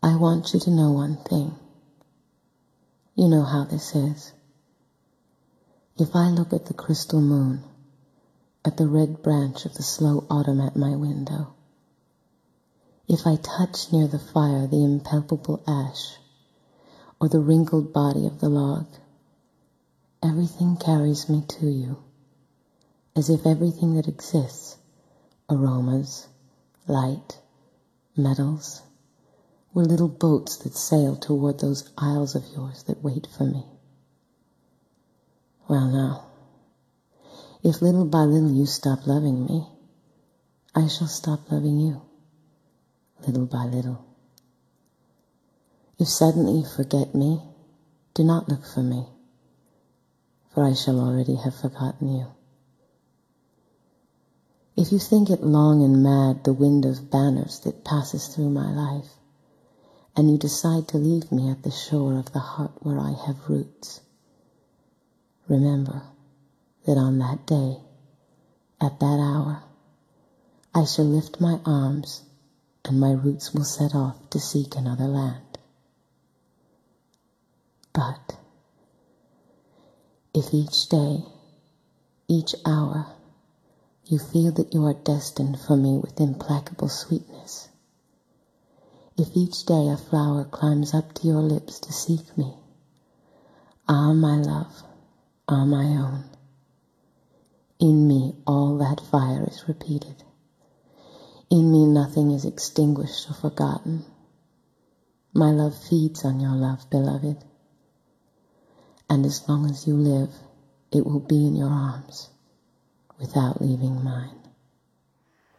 I want you to know one thing. You know how this is. If I look at the crystal moon, at the red branch of the slow autumn at my window, if I touch near the fire the impalpable ash, or the wrinkled body of the log, everything carries me to you, as if everything that exists, aromas, light, metals, were little boats that sail toward those isles of yours that wait for me. Well now, if little by little you stop loving me, I shall stop loving you, little by little. If suddenly you forget me, do not look for me, for I shall already have forgotten you. If you think it long and mad the wind of banners that passes through my life, and you decide to leave me at the shore of the heart where I have roots, remember that on that day, at that hour, I shall lift my arms and my roots will set off to seek another land. But if each day, each hour, you feel that you are destined for me with implacable sweetness, if each day a flower climbs up to your lips to seek me, ah, my love, ah, my own, in me all that fire is repeated. In me nothing is extinguished or forgotten. My love feeds on your love, beloved. And as long as you live, it will be in your arms without leaving mine.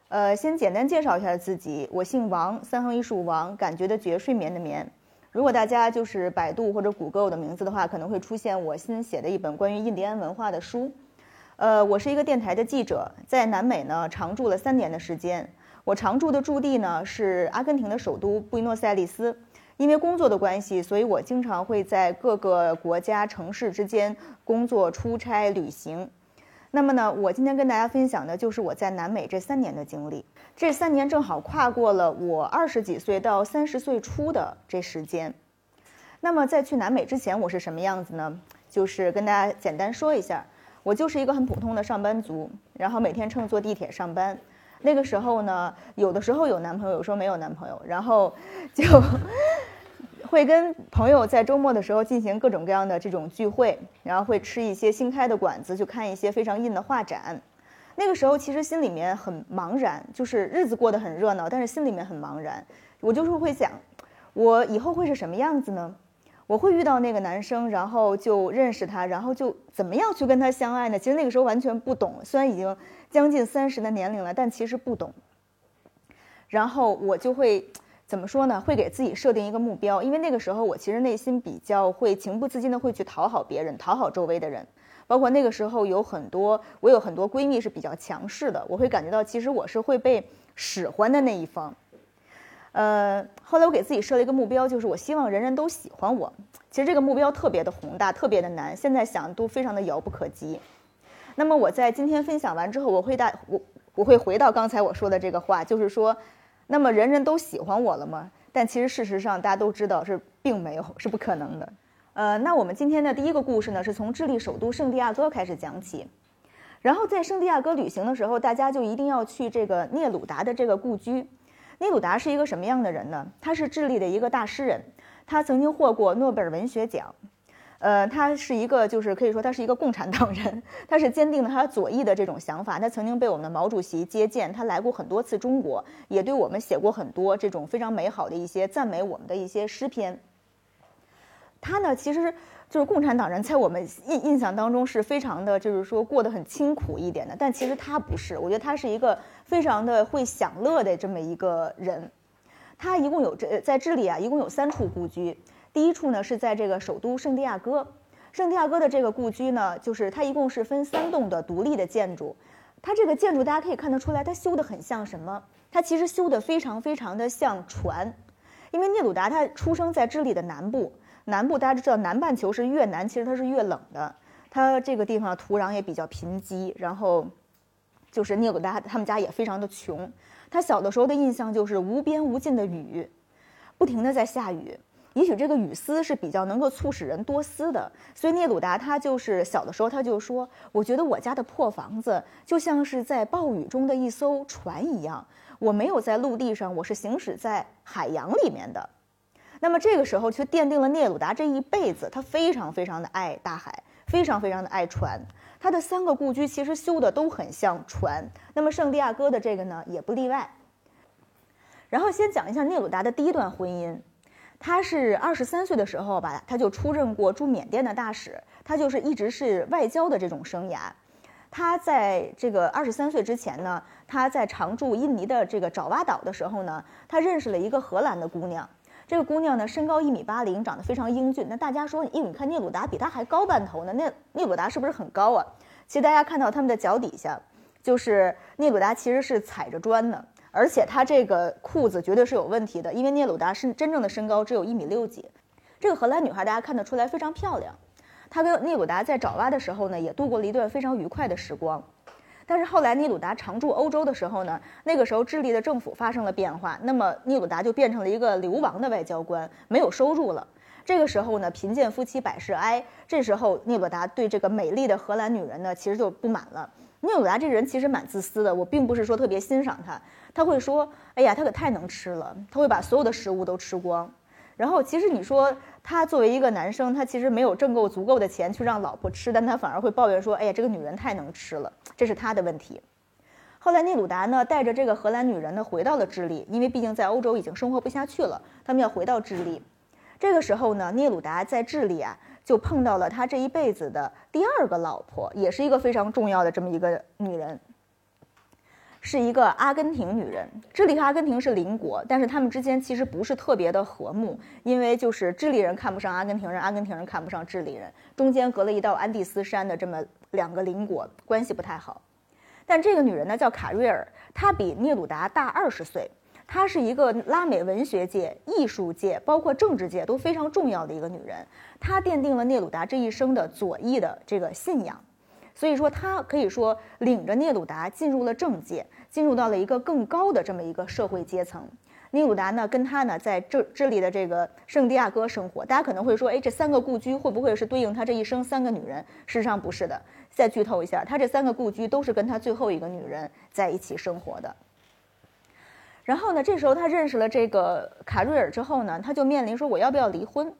呃，先简单介绍一下自己，我姓王，三横一竖王，感觉的觉，睡眠的眠。如果大家就是百度或者谷歌我的名字的话，可能会出现我新写的一本关于印第安文化的书。呃，我是一个电台的记者，在南美呢常住了三年的时间。我常住的驻地呢是阿根廷的首都布宜诺斯艾利斯。因为工作的关系，所以我经常会在各个国家城市之间工作、出差、旅行。那么呢，我今天跟大家分享的就是我在南美这三年的经历。这三年正好跨过了我二十几岁到三十岁初的这时间。那么在去南美之前，我是什么样子呢？就是跟大家简单说一下，我就是一个很普通的上班族，然后每天乘坐地铁上班。那个时候呢，有的时候有男朋友，有时候没有男朋友，然后就。会跟朋友在周末的时候进行各种各样的这种聚会，然后会吃一些新开的馆子，去看一些非常硬的画展。那个时候其实心里面很茫然，就是日子过得很热闹，但是心里面很茫然。我就是会想，我以后会是什么样子呢？我会遇到那个男生，然后就认识他，然后就怎么样去跟他相爱呢？其实那个时候完全不懂，虽然已经将近三十的年龄了，但其实不懂。然后我就会。怎么说呢？会给自己设定一个目标，因为那个时候我其实内心比较会情不自禁的会去讨好别人，讨好周围的人。包括那个时候有很多，我有很多闺蜜是比较强势的，我会感觉到其实我是会被使唤的那一方。呃，后来我给自己设了一个目标，就是我希望人人都喜欢我。其实这个目标特别的宏大，特别的难，现在想都非常的遥不可及。那么我在今天分享完之后，我会带我我会回到刚才我说的这个话，就是说。那么人人都喜欢我了吗？但其实事实上大家都知道是并没有，是不可能的。呃，那我们今天的第一个故事呢，是从智利首都圣地亚哥开始讲起。然后在圣地亚哥旅行的时候，大家就一定要去这个聂鲁达的这个故居。聂鲁达是一个什么样的人呢？他是智利的一个大诗人，他曾经获过诺贝尔文学奖。呃，他是一个，就是可以说他是一个共产党人，他是坚定了他左翼的这种想法。他曾经被我们的毛主席接见，他来过很多次中国，也对我们写过很多这种非常美好的一些赞美我们的一些诗篇。他呢，其实就是共产党人，在我们印印象当中是非常的，就是说过得很清苦一点的。但其实他不是，我觉得他是一个非常的会享乐的这么一个人。他一共有这在智利啊，一共有三处故居。第一处呢是在这个首都圣地亚哥，圣地亚哥的这个故居呢，就是它一共是分三栋的独立的建筑。它这个建筑大家可以看得出来，它修得很像什么？它其实修得非常非常的像船，因为聂鲁达他出生在智利的南部，南部大家都知道南半球是越南，其实它是越冷的，它这个地方土壤也比较贫瘠，然后就是聂鲁达他们家也非常的穷，他小的时候的印象就是无边无尽的雨。不停的在下雨。也许这个雨丝是比较能够促使人多思的，所以聂鲁达他就是小的时候他就说：“我觉得我家的破房子就像是在暴雨中的一艘船一样，我没有在陆地上，我是行驶在海洋里面的。”那么这个时候却奠定了聂鲁达这一辈子，他非常非常的爱大海，非常非常的爱船。他的三个故居其实修的都很像船，那么圣地亚哥的这个呢也不例外。然后先讲一下聂鲁达的第一段婚姻。他是二十三岁的时候吧，他就出任过驻缅甸的大使，他就是一直是外交的这种生涯。他在这个二十三岁之前呢，他在常驻印尼的这个爪哇岛的时候呢，他认识了一个荷兰的姑娘。这个姑娘呢，身高一米八零，长得非常英俊。那大家说，因为你看聂鲁达比她还高半头呢，那聂鲁达是不是很高啊？其实大家看到他们的脚底下，就是聂鲁达其实是踩着砖的。而且他这个裤子绝对是有问题的，因为聂鲁达是真正的身高只有一米六几。这个荷兰女孩大家看得出来非常漂亮。她跟聂鲁达在爪哇的时候呢，也度过了一段非常愉快的时光。但是后来聂鲁达常驻欧洲的时候呢，那个时候智利的政府发生了变化，那么聂鲁达就变成了一个流亡的外交官，没有收入了。这个时候呢，贫贱夫妻百事哀。这时候聂鲁达对这个美丽的荷兰女人呢，其实就不满了。聂鲁达这人其实蛮自私的，我并不是说特别欣赏他。他会说：“哎呀，他可太能吃了，他会把所有的食物都吃光。”然后，其实你说他作为一个男生，他其实没有挣够足够的钱去让老婆吃，但他反而会抱怨说：“哎呀，这个女人太能吃了。”这是他的问题。后来，聂鲁达呢带着这个荷兰女人呢回到了智利，因为毕竟在欧洲已经生活不下去了，他们要回到智利。这个时候呢，聂鲁达在智利啊就碰到了他这一辈子的第二个老婆，也是一个非常重要的这么一个女人。是一个阿根廷女人，智利和阿根廷是邻国，但是他们之间其实不是特别的和睦，因为就是智利人看不上阿根廷人，阿根廷人看不上智利人，中间隔了一道安第斯山的这么两个邻国，关系不太好。但这个女人呢叫卡瑞尔，她比聂鲁达大二十岁，她是一个拉美文学界、艺术界，包括政治界都非常重要的一个女人，她奠定了聂鲁达这一生的左翼的这个信仰。所以说，他可以说领着聂鲁达进入了政界，进入到了一个更高的这么一个社会阶层。聂鲁达呢，跟他呢在这这里的这个圣地亚哥生活。大家可能会说，哎，这三个故居会不会是对应他这一生三个女人？事实上不是的。再剧透一下，他这三个故居都是跟他最后一个女人在一起生活的。然后呢，这时候他认识了这个卡瑞尔之后呢，他就面临说我要不要离婚？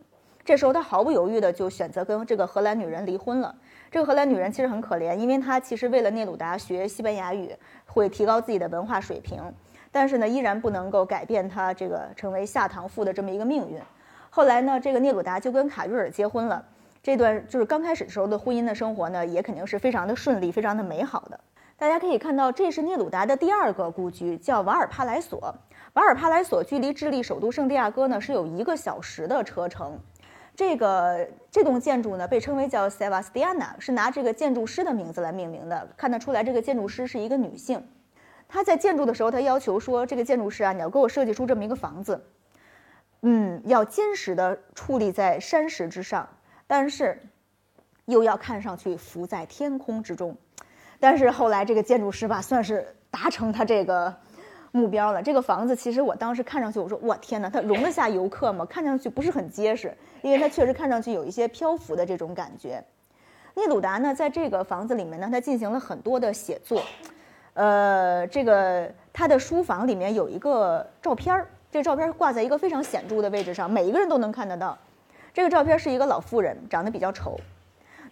这时候他毫不犹豫的就选择跟这个荷兰女人离婚了。这个荷兰女人其实很可怜，因为她其实为了聂鲁达学西班牙语，会提高自己的文化水平，但是呢，依然不能够改变她这个成为下堂妇的这么一个命运。后来呢，这个聂鲁达就跟卡瑞尔结婚了，这段就是刚开始的时候的婚姻的生活呢，也肯定是非常的顺利，非常的美好的。大家可以看到，这是聂鲁达的第二个故居，叫瓦尔帕莱索。瓦尔帕莱索距离智利首都圣地亚哥呢，是有一个小时的车程。这个这栋建筑呢，被称为叫 s e v a s t i a n a 是拿这个建筑师的名字来命名的。看得出来，这个建筑师是一个女性。她在建筑的时候，她要求说：“这个建筑师啊，你要给我设计出这么一个房子，嗯，要坚实的矗立在山石之上，但是又要看上去浮在天空之中。”但是后来这个建筑师吧，算是达成他这个。目标了，这个房子其实我当时看上去，我说我天哪，它容得下游客吗？看上去不是很结实，因为它确实看上去有一些漂浮的这种感觉。聂鲁达呢，在这个房子里面呢，他进行了很多的写作，呃，这个他的书房里面有一个照片儿，这个照片挂在一个非常显著的位置上，每一个人都能看得到。这个照片是一个老妇人，长得比较丑，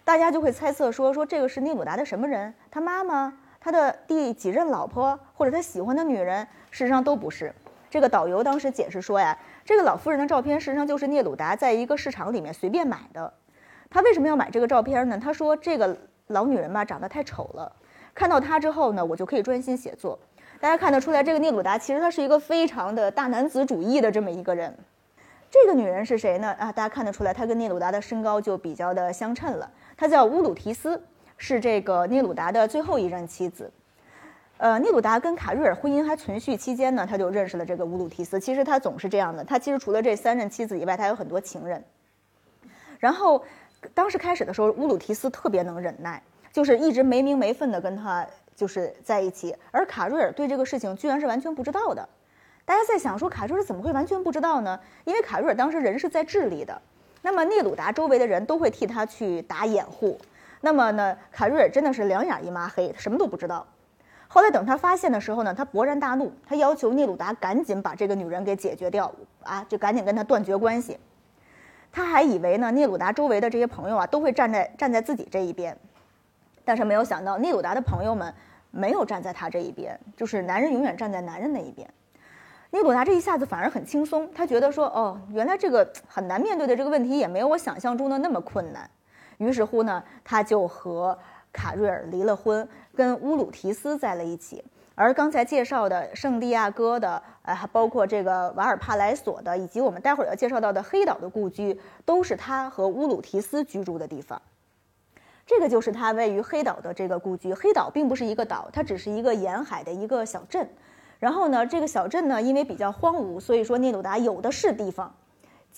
大家就会猜测说，说这个是聂鲁达的什么人？他妈妈？他的第几任老婆或者他喜欢的女人，事实上都不是。这个导游当时解释说呀，这个老妇人的照片事实上就是聂鲁达在一个市场里面随便买的。他为什么要买这个照片呢？他说这个老女人吧长得太丑了，看到她之后呢，我就可以专心写作。大家看得出来，这个聂鲁达其实他是一个非常的大男子主义的这么一个人。这个女人是谁呢？啊，大家看得出来，她跟聂鲁达的身高就比较的相称了。她叫乌鲁提斯。是这个聂鲁达的最后一任妻子，呃，聂鲁达跟卡瑞尔婚姻还存续期间呢，他就认识了这个乌鲁提斯。其实他总是这样的，他其实除了这三任妻子以外，他有很多情人。然后，当时开始的时候，乌鲁提斯特别能忍耐，就是一直没名没分的跟他就是在一起，而卡瑞尔对这个事情居然是完全不知道的。大家在想说，卡瑞尔怎么会完全不知道呢？因为卡瑞尔当时人是在智利的，那么聂鲁达周围的人都会替他去打掩护。那么呢，卡瑞尔真的是两眼一抹黑，什么都不知道。后来等他发现的时候呢，他勃然大怒，他要求聂鲁达赶紧把这个女人给解决掉啊，就赶紧跟他断绝关系。他还以为呢，聂鲁达周围的这些朋友啊都会站在站在自己这一边，但是没有想到，聂鲁达的朋友们没有站在他这一边，就是男人永远站在男人那一边。聂鲁达这一下子反而很轻松，他觉得说，哦，原来这个很难面对的这个问题也没有我想象中的那么困难。于是乎呢，他就和卡瑞尔离了婚，跟乌鲁提斯在了一起。而刚才介绍的圣地亚哥的，呃，还包括这个瓦尔帕莱索的，以及我们待会儿要介绍到的黑岛的故居，都是他和乌鲁提斯居住的地方。这个就是他位于黑岛的这个故居。黑岛并不是一个岛，它只是一个沿海的一个小镇。然后呢，这个小镇呢，因为比较荒芜，所以说聂鲁达有的是地方。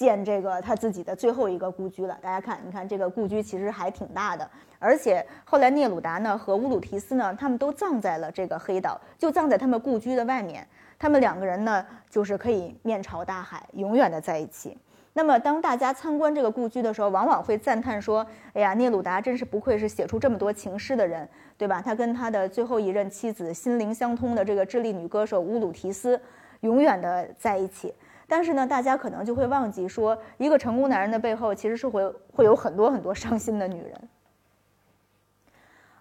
建这个他自己的最后一个故居了。大家看，你看这个故居其实还挺大的，而且后来聂鲁达呢和乌鲁提斯呢，他们都葬在了这个黑岛，就葬在他们故居的外面。他们两个人呢，就是可以面朝大海，永远的在一起。那么当大家参观这个故居的时候，往往会赞叹说：“哎呀，聂鲁达真是不愧是写出这么多情诗的人，对吧？他跟他的最后一任妻子心灵相通的这个智利女歌手乌鲁提斯，永远的在一起。”但是呢，大家可能就会忘记说，一个成功男人的背后其实是会会有很多很多伤心的女人。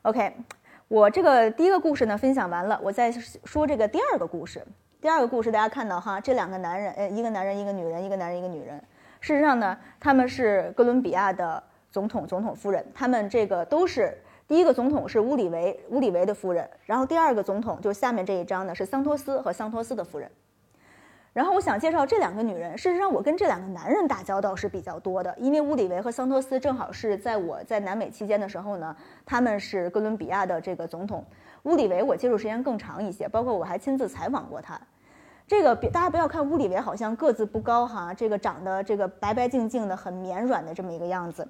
OK，我这个第一个故事呢分享完了，我再说这个第二个故事。第二个故事大家看到哈，这两个男人，呃，一个男人一个女人，一个男人一个女人。事实上呢，他们是哥伦比亚的总统总统夫人，他们这个都是第一个总统是乌里维乌里维的夫人，然后第二个总统就下面这一张呢是桑托斯和桑托斯的夫人。然后我想介绍这两个女人。事实上，我跟这两个男人打交道是比较多的，因为乌里维和桑托斯正好是在我在南美期间的时候呢，他们是哥伦比亚的这个总统。乌里维我接触时间更长一些，包括我还亲自采访过他。这个别大家不要看乌里维好像个子不高哈，这个长得这个白白净净的，很绵软的这么一个样子。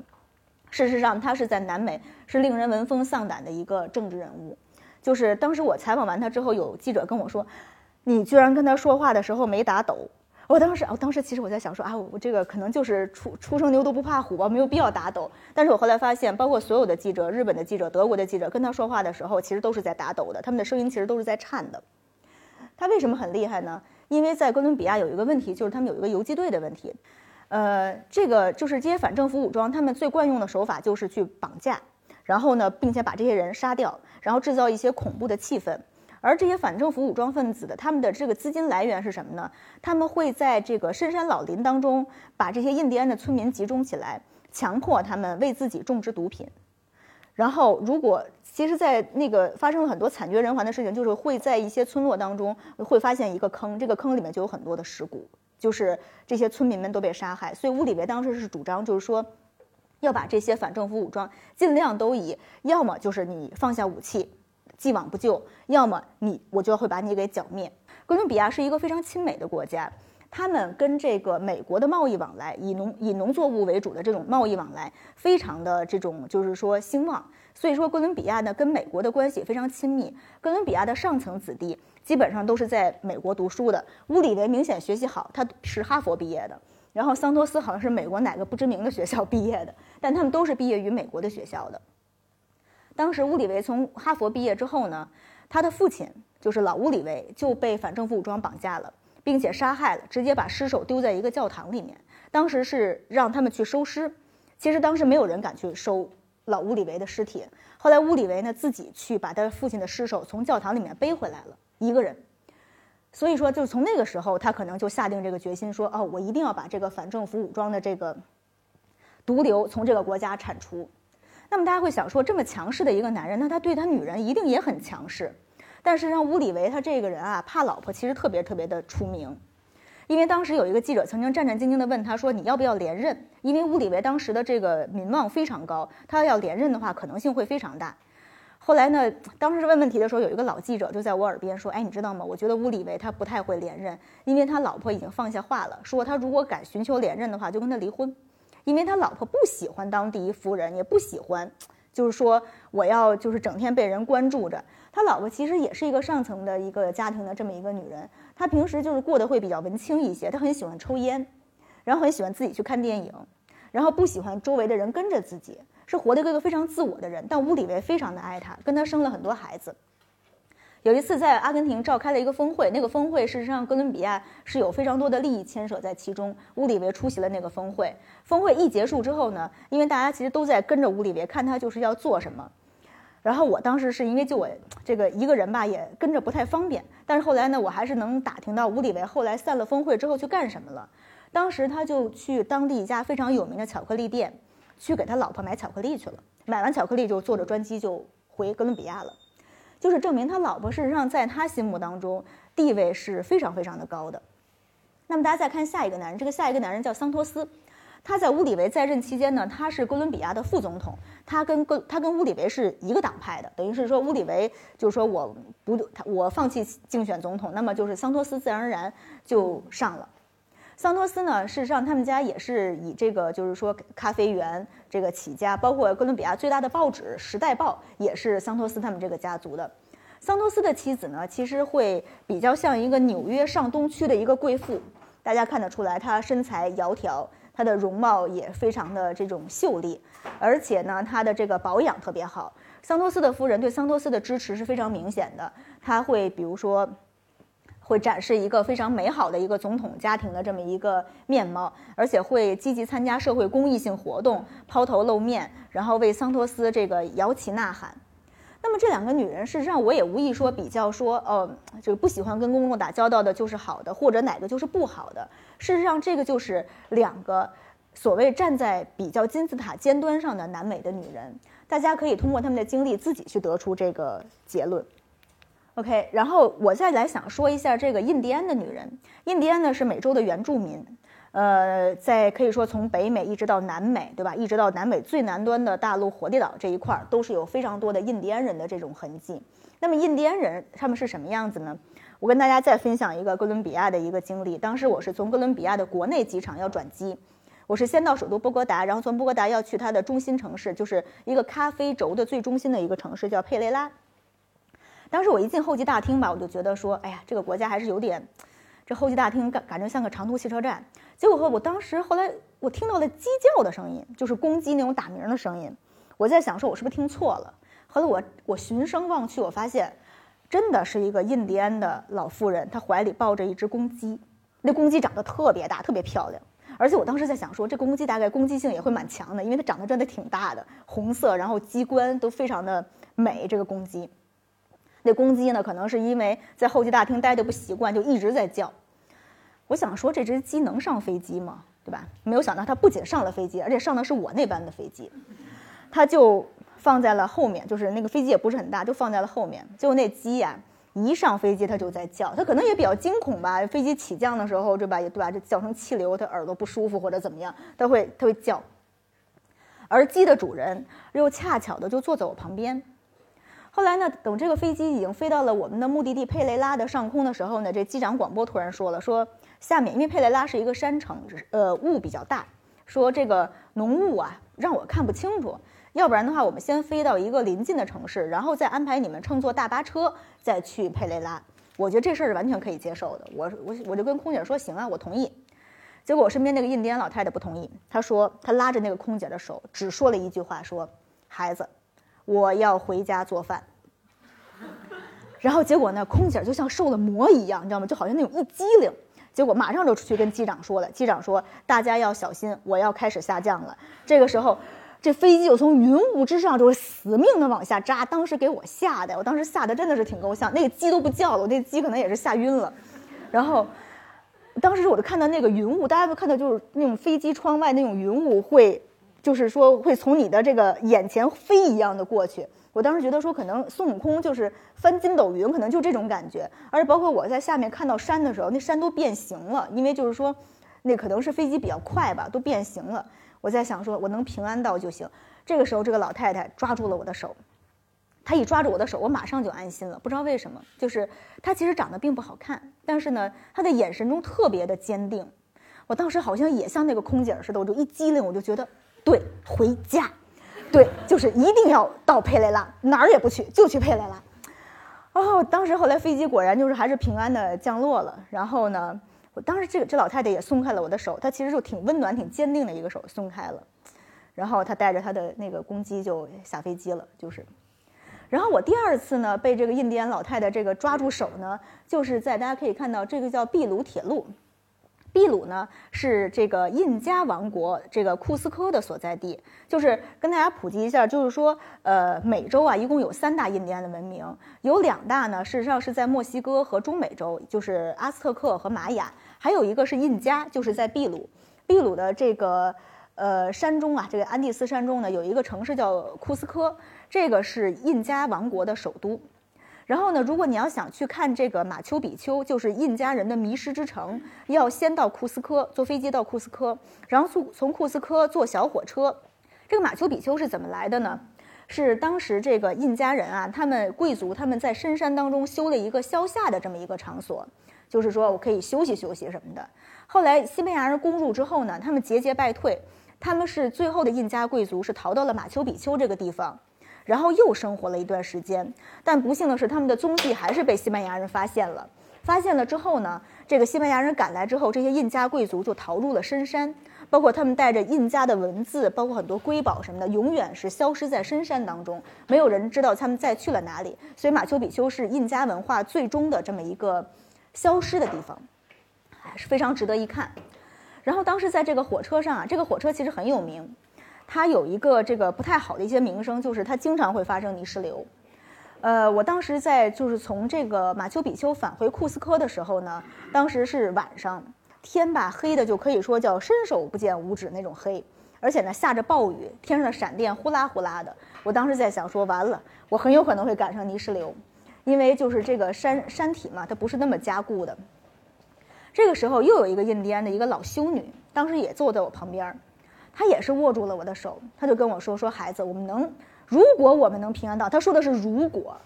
事实上，他是在南美是令人闻风丧胆的一个政治人物。就是当时我采访完他之后，有记者跟我说。你居然跟他说话的时候没打抖，我当时，我当时其实我在想说啊，我这个可能就是初初生牛犊不怕虎吧，没有必要打抖。但是我后来发现，包括所有的记者，日本的记者、德国的记者跟他说话的时候，其实都是在打抖的，他们的声音其实都是在颤的。他为什么很厉害呢？因为在哥伦比亚有一个问题，就是他们有一个游击队的问题，呃，这个就是这些反政府武装，他们最惯用的手法就是去绑架，然后呢，并且把这些人杀掉，然后制造一些恐怖的气氛。而这些反政府武装分子的他们的这个资金来源是什么呢？他们会在这个深山老林当中把这些印第安的村民集中起来，强迫他们为自己种植毒品。然后，如果其实，在那个发生了很多惨绝人寰的事情，就是会在一些村落当中会发现一个坑，这个坑里面就有很多的尸骨，就是这些村民们都被杀害。所以乌里维当时是主张，就是说要把这些反政府武装尽量都以要么就是你放下武器。既往不咎，要么你我就会把你给剿灭。哥伦比亚是一个非常亲美的国家，他们跟这个美国的贸易往来，以农以农作物为主的这种贸易往来，非常的这种就是说兴旺。所以说哥伦比亚呢跟美国的关系非常亲密。哥伦比亚的上层子弟基本上都是在美国读书的。乌里维明显学习好，他是哈佛毕业的。然后桑托斯好像是美国哪个不知名的学校毕业的，但他们都是毕业于美国的学校的。当时乌里维从哈佛毕业之后呢，他的父亲就是老乌里维就被反政府武装绑架了，并且杀害了，直接把尸首丢在一个教堂里面。当时是让他们去收尸，其实当时没有人敢去收老乌里维的尸体。后来乌里维呢自己去把他父亲的尸首从教堂里面背回来了，一个人。所以说，就从那个时候，他可能就下定这个决心，说哦，我一定要把这个反政府武装的这个毒瘤从这个国家铲除。那么大家会想说，这么强势的一个男人，那他对他女人一定也很强势。但是让乌里维他这个人啊，怕老婆，其实特别特别的出名。因为当时有一个记者曾经战战兢兢地问他说：“你要不要连任？”因为乌里维当时的这个民望非常高，他要连任的话，可能性会非常大。后来呢，当时问问题的时候，有一个老记者就在我耳边说：“哎，你知道吗？我觉得乌里维他不太会连任，因为他老婆已经放下话了，说他如果敢寻求连任的话，就跟他离婚。”因为他老婆不喜欢当第一夫人，也不喜欢，就是说我要就是整天被人关注着。他老婆其实也是一个上层的一个家庭的这么一个女人，她平时就是过得会比较文青一些，她很喜欢抽烟，然后很喜欢自己去看电影，然后不喜欢周围的人跟着自己，是活的一个非常自我的人。但乌里维非常的爱她，跟她生了很多孩子。有一次在阿根廷召开了一个峰会，那个峰会事实上哥伦比亚是有非常多的利益牵扯在其中。乌里维出席了那个峰会，峰会一结束之后呢，因为大家其实都在跟着乌里维看他就是要做什么。然后我当时是因为就我这个一个人吧，也跟着不太方便。但是后来呢，我还是能打听到乌里维后来散了峰会之后去干什么了。当时他就去当地一家非常有名的巧克力店，去给他老婆买巧克力去了。买完巧克力就坐着专机就回哥伦比亚了。就是证明他老婆事实上在他心目当中地位是非常非常的高的。那么大家再看下一个男人，这个下一个男人叫桑托斯，他在乌里维在任期间呢，他是哥伦比亚的副总统，他跟哥他跟乌里维是一个党派的，等于是说乌里维就是说我不他我放弃竞选总统，那么就是桑托斯自然而然就上了。桑托斯呢，事实上他们家也是以这个就是说咖啡园这个起家，包括哥伦比亚最大的报纸《时代报》也是桑托斯他们这个家族的。桑托斯的妻子呢，其实会比较像一个纽约上东区的一个贵妇，大家看得出来，她身材窈窕，她的容貌也非常的这种秀丽，而且呢，她的这个保养特别好。桑托斯的夫人对桑托斯的支持是非常明显的，他会比如说。会展示一个非常美好的一个总统家庭的这么一个面貌，而且会积极参加社会公益性活动，抛头露面，然后为桑托斯这个摇旗呐喊。那么这两个女人，事实上我也无意说比较说，呃，就不喜欢跟公共打交道的就是好的，或者哪个就是不好的。事实上，这个就是两个所谓站在比较金字塔尖端上的南美的女人。大家可以通过她们的经历自己去得出这个结论。OK，然后我再来想说一下这个印第安的女人。印第安呢是美洲的原住民，呃，在可以说从北美一直到南美，对吧？一直到南美最南端的大陆火地岛这一块儿，都是有非常多的印第安人的这种痕迹。那么印第安人他们是什么样子呢？我跟大家再分享一个哥伦比亚的一个经历。当时我是从哥伦比亚的国内机场要转机，我是先到首都波哥达，然后从波哥达要去它的中心城市，就是一个咖啡轴的最中心的一个城市，叫佩雷拉。当时我一进候机大厅吧，我就觉得说，哎呀，这个国家还是有点，这候机大厅感感觉像个长途汽车站。结果和我当时后来我听到了鸡叫的声音，就是公鸡那种打鸣的声音。我在想说，我是不是听错了？后来我我循声望去，我发现，真的是一个印第安的老妇人，她怀里抱着一只公鸡。那公鸡长得特别大，特别漂亮。而且我当时在想说，这公鸡大概攻击性也会蛮强的，因为它长得真的挺大的，红色，然后鸡冠都非常的美。这个公鸡。那公鸡呢？可能是因为在候机大厅待的不习惯，就一直在叫。我想说，这只鸡能上飞机吗？对吧？没有想到它不仅上了飞机，而且上的是我那班的飞机。它就放在了后面，就是那个飞机也不是很大，就放在了后面。结果那鸡呀，一上飞机它就在叫，它可能也比较惊恐吧。飞机起降的时候，对吧？对吧？就叫成气流，它耳朵不舒服或者怎么样，它会它会叫。而鸡的主人又恰巧的就坐在我旁边。后来呢？等这个飞机已经飞到了我们的目的地佩雷拉的上空的时候呢，这机长广播突然说了：“说下面因为佩雷拉是一个山城，呃，雾比较大，说这个浓雾啊让我看不清楚。要不然的话，我们先飞到一个临近的城市，然后再安排你们乘坐大巴车再去佩雷拉。我觉得这事儿是完全可以接受的。我我我就跟空姐说行啊，我同意。结果我身边那个印第安老太太不同意，她说她拉着那个空姐的手，只说了一句话：说孩子。”我要回家做饭，然后结果呢，空姐就像受了魔一样，你知道吗？就好像那种一激灵，结果马上就出去跟机长说了。机长说：“大家要小心，我要开始下降了。”这个时候，这飞机就从云雾之上就是死命的往下扎，当时给我吓的，我当时吓得真的是挺够呛，那个鸡都不叫了，我那鸡可能也是吓晕了。然后，当时我就看到那个云雾，大家都看到就是那种飞机窗外那种云雾会。就是说会从你的这个眼前飞一样的过去，我当时觉得说可能孙悟空就是翻筋斗云，可能就这种感觉。而且包括我在下面看到山的时候，那山都变形了，因为就是说，那可能是飞机比较快吧，都变形了。我在想说我能平安到就行。这个时候，这个老太太抓住了我的手，她一抓住我的手，我马上就安心了。不知道为什么，就是她其实长得并不好看，但是呢，她的眼神中特别的坚定。我当时好像也像那个空姐似的，我就一激灵，我就觉得。对，回家，对，就是一定要到佩雷拉，哪儿也不去，就去佩雷拉。哦，当时后来飞机果然就是还是平安的降落了。然后呢，我当时这个这老太太也松开了我的手，她其实就挺温暖、挺坚定的一个手松开了。然后她带着她的那个公鸡就下飞机了，就是。然后我第二次呢被这个印第安老太太这个抓住手呢，就是在大家可以看到这个叫秘鲁铁路。秘鲁呢是这个印加王国这个库斯科的所在地，就是跟大家普及一下，就是说，呃，美洲啊一共有三大印第安的文明，有两大呢事实上是在墨西哥和中美洲，就是阿斯特克和玛雅，还有一个是印加，就是在秘鲁。秘鲁的这个呃山中啊，这个安第斯山中呢有一个城市叫库斯科，这个是印加王国的首都。然后呢，如果你要想去看这个马丘比丘，就是印加人的迷失之城，要先到库斯科，坐飞机到库斯科，然后从从库斯科坐小火车。这个马丘比丘是怎么来的呢？是当时这个印加人啊，他们贵族他们在深山当中修了一个消夏的这么一个场所，就是说我可以休息休息什么的。后来西班牙人攻入之后呢，他们节节败退，他们是最后的印加贵族是逃到了马丘比丘这个地方。然后又生活了一段时间，但不幸的是，他们的踪迹还是被西班牙人发现了。发现了之后呢，这个西班牙人赶来之后，这些印加贵族就逃入了深山，包括他们带着印加的文字，包括很多瑰宝什么的，永远是消失在深山当中，没有人知道他们再去了哪里。所以马丘比丘是印加文化最终的这么一个消失的地方，还是非常值得一看。然后当时在这个火车上啊，这个火车其实很有名。它有一个这个不太好的一些名声，就是它经常会发生泥石流。呃，我当时在就是从这个马丘比丘返回库斯科的时候呢，当时是晚上，天吧黑的就可以说叫伸手不见五指那种黑，而且呢下着暴雨，天上的闪电呼啦呼啦的。我当时在想说，完了，我很有可能会赶上泥石流，因为就是这个山山体嘛，它不是那么加固的。这个时候又有一个印第安的一个老修女，当时也坐在我旁边儿。他也是握住了我的手，他就跟我说：“说孩子，我们能，如果我们能平安到，他说的是如果，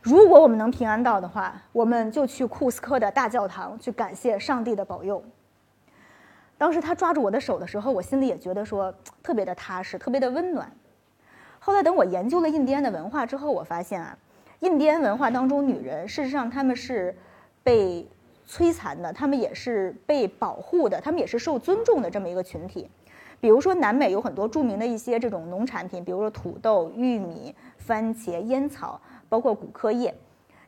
如果我们能平安到的话，我们就去库斯科的大教堂去感谢上帝的保佑。”当时他抓住我的手的时候，我心里也觉得说特别的踏实，特别的温暖。后来等我研究了印第安的文化之后，我发现啊，印第安文化当中女人事实上她们是被摧残的，她们也是被保护的，她们也是受尊重的这么一个群体。比如说，南美有很多著名的一些这种农产品，比如说土豆、玉米、番茄、烟草，包括骨科叶。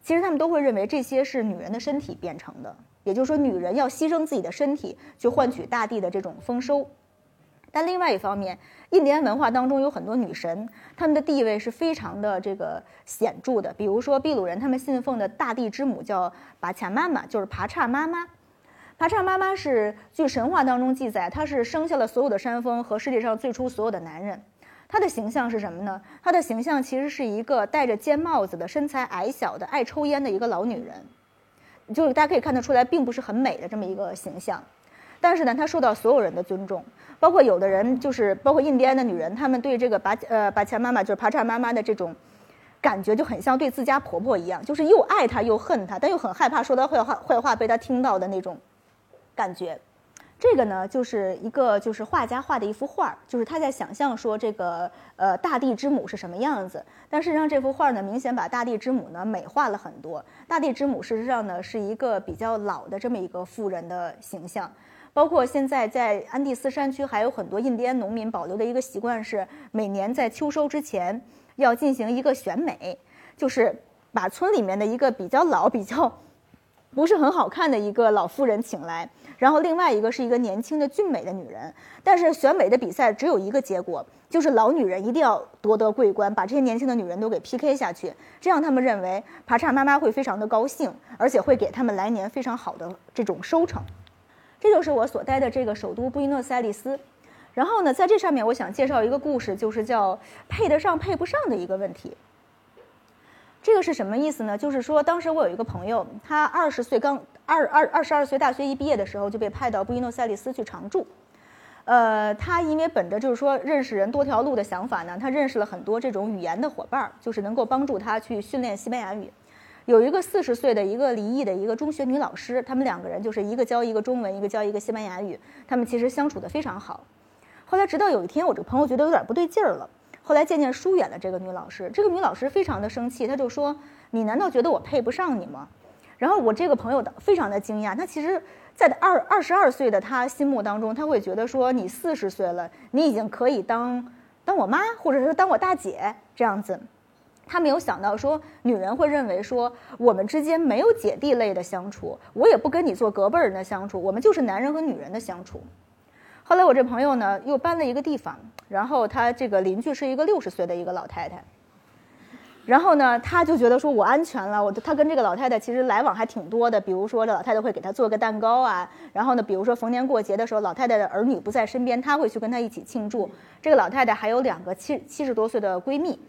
其实他们都会认为这些是女人的身体变成的，也就是说，女人要牺牲自己的身体去换取大地的这种丰收。但另外一方面，印第安文化当中有很多女神，她们的地位是非常的这个显著的。比如说，秘鲁人他们信奉的大地之母叫巴恰妈妈，就是爬叉妈妈。爬叉妈妈是据神话当中记载，她是生下了所有的山峰和世界上最初所有的男人。她的形象是什么呢？她的形象其实是一个戴着尖帽子的、身材矮小的、爱抽烟的一个老女人，就是大家可以看得出来，并不是很美的这么一个形象。但是呢，她受到所有人的尊重，包括有的人就是包括印第安的女人，她们对这个巴呃巴恰妈妈就是爬叉妈妈的这种感觉就很像对自家婆婆一样，就是又爱她又恨她，但又很害怕说她坏话坏话被她听到的那种。感觉，这个呢，就是一个就是画家画的一幅画，就是他在想象说这个呃大地之母是什么样子。但事实上，这幅画呢，明显把大地之母呢美化了很多。大地之母事实上呢，是一个比较老的这么一个妇人的形象。包括现在在安第斯山区，还有很多印第安农民保留的一个习惯是，每年在秋收之前要进行一个选美，就是把村里面的一个比较老、比较不是很好看的一个老妇人请来。然后另外一个是一个年轻的俊美的女人，但是选美的比赛只有一个结果，就是老女人一定要夺得桂冠，把这些年轻的女人都给 PK 下去，这样他们认为爬叉妈妈会非常的高兴，而且会给他们来年非常好的这种收成。这就是我所待的这个首都布宜诺斯艾利斯。然后呢，在这上面我想介绍一个故事，就是叫配得上配不上的一个问题。这个是什么意思呢？就是说，当时我有一个朋友，他二十岁刚二二二十二岁大学一毕业的时候就被派到布宜诺斯艾利斯去常住。呃，他因为本着就是说认识人多条路的想法呢，他认识了很多这种语言的伙伴，就是能够帮助他去训练西班牙语。有一个四十岁的一个离异的一个中学女老师，他们两个人就是一个教一个中文，一个教一个西班牙语，他们其实相处的非常好。后来直到有一天，我这个朋友觉得有点不对劲儿了。后来渐渐疏远了这个女老师。这个女老师非常的生气，她就说：“你难道觉得我配不上你吗？”然后我这个朋友非常的惊讶，他其实，在二二十二岁的他心目当中，他会觉得说：“你四十岁了，你已经可以当当我妈，或者是当我大姐这样子。”他没有想到说，女人会认为说，我们之间没有姐弟类的相处，我也不跟你做隔辈人的相处，我们就是男人和女人的相处。后来我这朋友呢，又搬了一个地方，然后他这个邻居是一个六十岁的一个老太太，然后呢，他就觉得说我安全了，我他跟这个老太太其实来往还挺多的，比如说这老太太会给他做个蛋糕啊，然后呢，比如说逢年过节的时候，老太太的儿女不在身边，他会去跟他一起庆祝。这个老太太还有两个七七十多岁的闺蜜。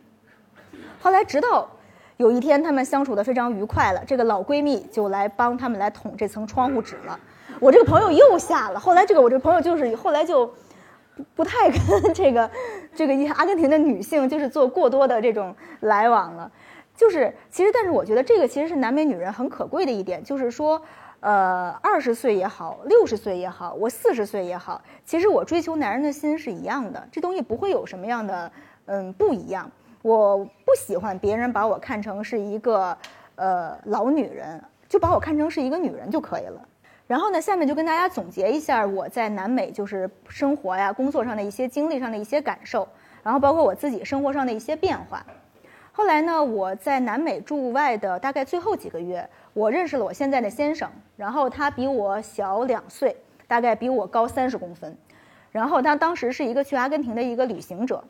后来，直到有一天，他们相处的非常愉快了，这个老闺蜜就来帮他们来捅这层窗户纸了。我这个朋友又下了。后来，这个我这个朋友就是后来就不太跟这个 这个阿根廷的女性就是做过多的这种来往了。就是其实，但是我觉得这个其实是南美女人很可贵的一点，就是说，呃，二十岁也好，六十岁也好，我四十岁也好，其实我追求男人的心是一样的，这东西不会有什么样的嗯不一样。我不喜欢别人把我看成是一个，呃，老女人，就把我看成是一个女人就可以了。然后呢，下面就跟大家总结一下我在南美就是生活呀、工作上的一些经历上的一些感受，然后包括我自己生活上的一些变化。后来呢，我在南美驻外的大概最后几个月，我认识了我现在的先生，然后他比我小两岁，大概比我高三十公分，然后他当时是一个去阿根廷的一个旅行者。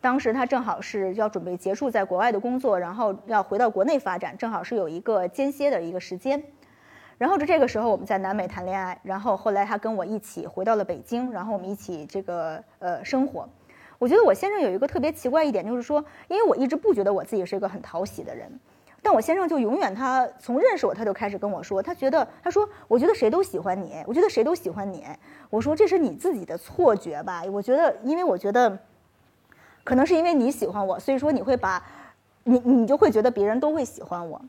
当时他正好是要准备结束在国外的工作，然后要回到国内发展，正好是有一个间歇的一个时间。然后就这个时候我们在南美谈恋爱，然后后来他跟我一起回到了北京，然后我们一起这个呃生活。我觉得我先生有一个特别奇怪一点，就是说，因为我一直不觉得我自己是一个很讨喜的人，但我先生就永远他从认识我他就开始跟我说，他觉得他说我觉得谁都喜欢你，我觉得谁都喜欢你。我说这是你自己的错觉吧？我觉得因为我觉得。可能是因为你喜欢我，所以说你会把，你你就会觉得别人都会喜欢我。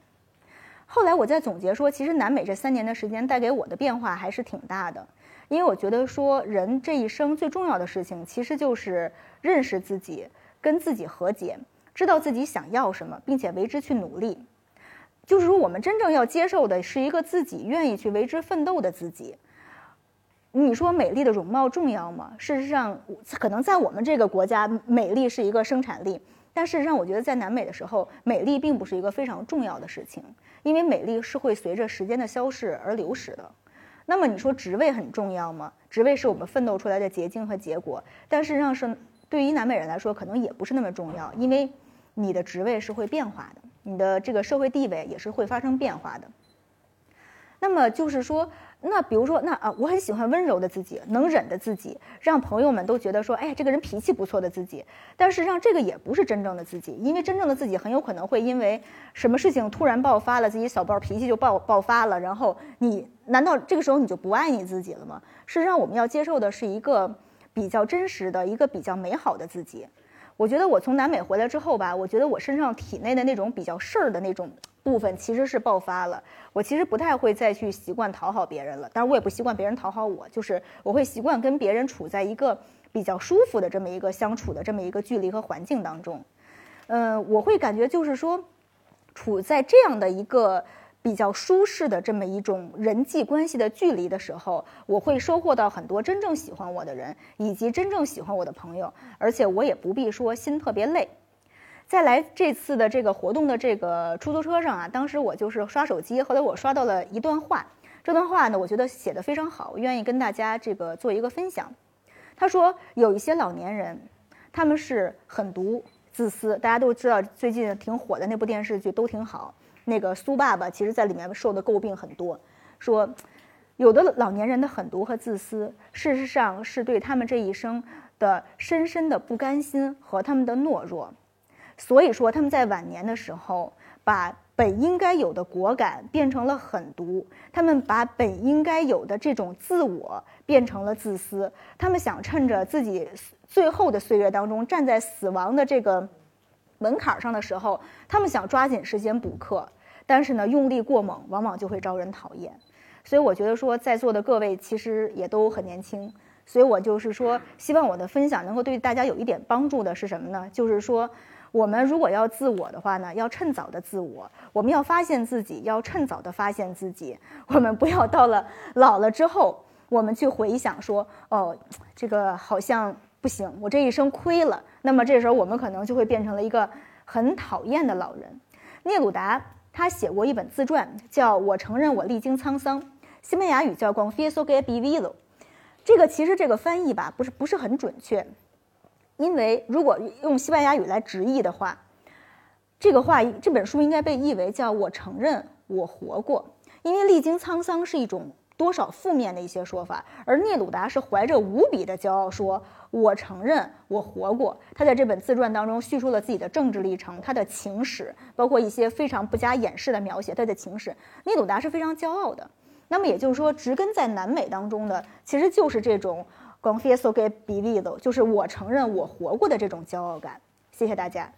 后来我在总结说，其实南美这三年的时间带给我的变化还是挺大的，因为我觉得说人这一生最重要的事情其实就是认识自己，跟自己和解，知道自己想要什么，并且为之去努力。就是说，我们真正要接受的是一个自己愿意去为之奋斗的自己。你说美丽的容貌重要吗？事实上，可能在我们这个国家，美丽是一个生产力。但事实上，我觉得在南美的时候，美丽并不是一个非常重要的事情，因为美丽是会随着时间的消逝而流逝的。那么你说职位很重要吗？职位是我们奋斗出来的结晶和结果，但事实上是对于南美人来说，可能也不是那么重要，因为你的职位是会变化的，你的这个社会地位也是会发生变化的。那么就是说。那比如说，那啊，我很喜欢温柔的自己，能忍的自己，让朋友们都觉得说，哎呀，这个人脾气不错的自己。但实际上，这个也不是真正的自己，因为真正的自己很有可能会因为什么事情突然爆发了，自己小暴脾气就爆爆发了，然后你难道这个时候你就不爱你自己了吗？事实上，我们要接受的是一个比较真实的一个比较美好的自己。我觉得我从南美回来之后吧，我觉得我身上体内的那种比较事儿的那种部分其实是爆发了。我其实不太会再去习惯讨好别人了，当然我也不习惯别人讨好我，就是我会习惯跟别人处在一个比较舒服的这么一个相处的这么一个距离和环境当中。嗯，我会感觉就是说，处在这样的一个。比较舒适的这么一种人际关系的距离的时候，我会收获到很多真正喜欢我的人，以及真正喜欢我的朋友，而且我也不必说心特别累。再来这次的这个活动的这个出租车上啊，当时我就是刷手机，后来我刷到了一段话，这段话呢，我觉得写的非常好，我愿意跟大家这个做一个分享。他说有一些老年人，他们是狠毒自私，大家都知道最近挺火的那部电视剧都挺好。那个苏爸爸其实在里面受的诟病很多，说有的老年人的狠毒和自私，事实上是对他们这一生的深深的不甘心和他们的懦弱，所以说他们在晚年的时候，把本应该有的果敢变成了狠毒，他们把本应该有的这种自我变成了自私，他们想趁着自己最后的岁月当中，站在死亡的这个门槛上的时候，他们想抓紧时间补课。但是呢，用力过猛，往往就会招人讨厌。所以我觉得说，在座的各位其实也都很年轻，所以我就是说，希望我的分享能够对大家有一点帮助的是什么呢？就是说，我们如果要自我的话呢，要趁早的自我；我们要发现自己，要趁早的发现自己。我们不要到了老了之后，我们去回想说，哦，这个好像不行，我这一生亏了。那么这时候我们可能就会变成了一个很讨厌的老人。聂鲁达他写过一本自传，叫我承认我历经沧桑，西班牙语叫 Confieso que v i v i d o。这个其实这个翻译吧，不是不是很准确，因为如果用西班牙语来直译的话，这个话这本书应该被译为叫我承认我活过，因为历经沧桑是一种。多少负面的一些说法，而聂鲁达是怀着无比的骄傲说：“我承认我活过。”他在这本自传当中叙述了自己的政治历程、他的情史，包括一些非常不加掩饰的描写他的情史。聂鲁达是非常骄傲的。那么也就是说，植根在南美当中的，其实就是这种 “confieso que vivido”，就是我承认我活过的这种骄傲感。谢谢大家。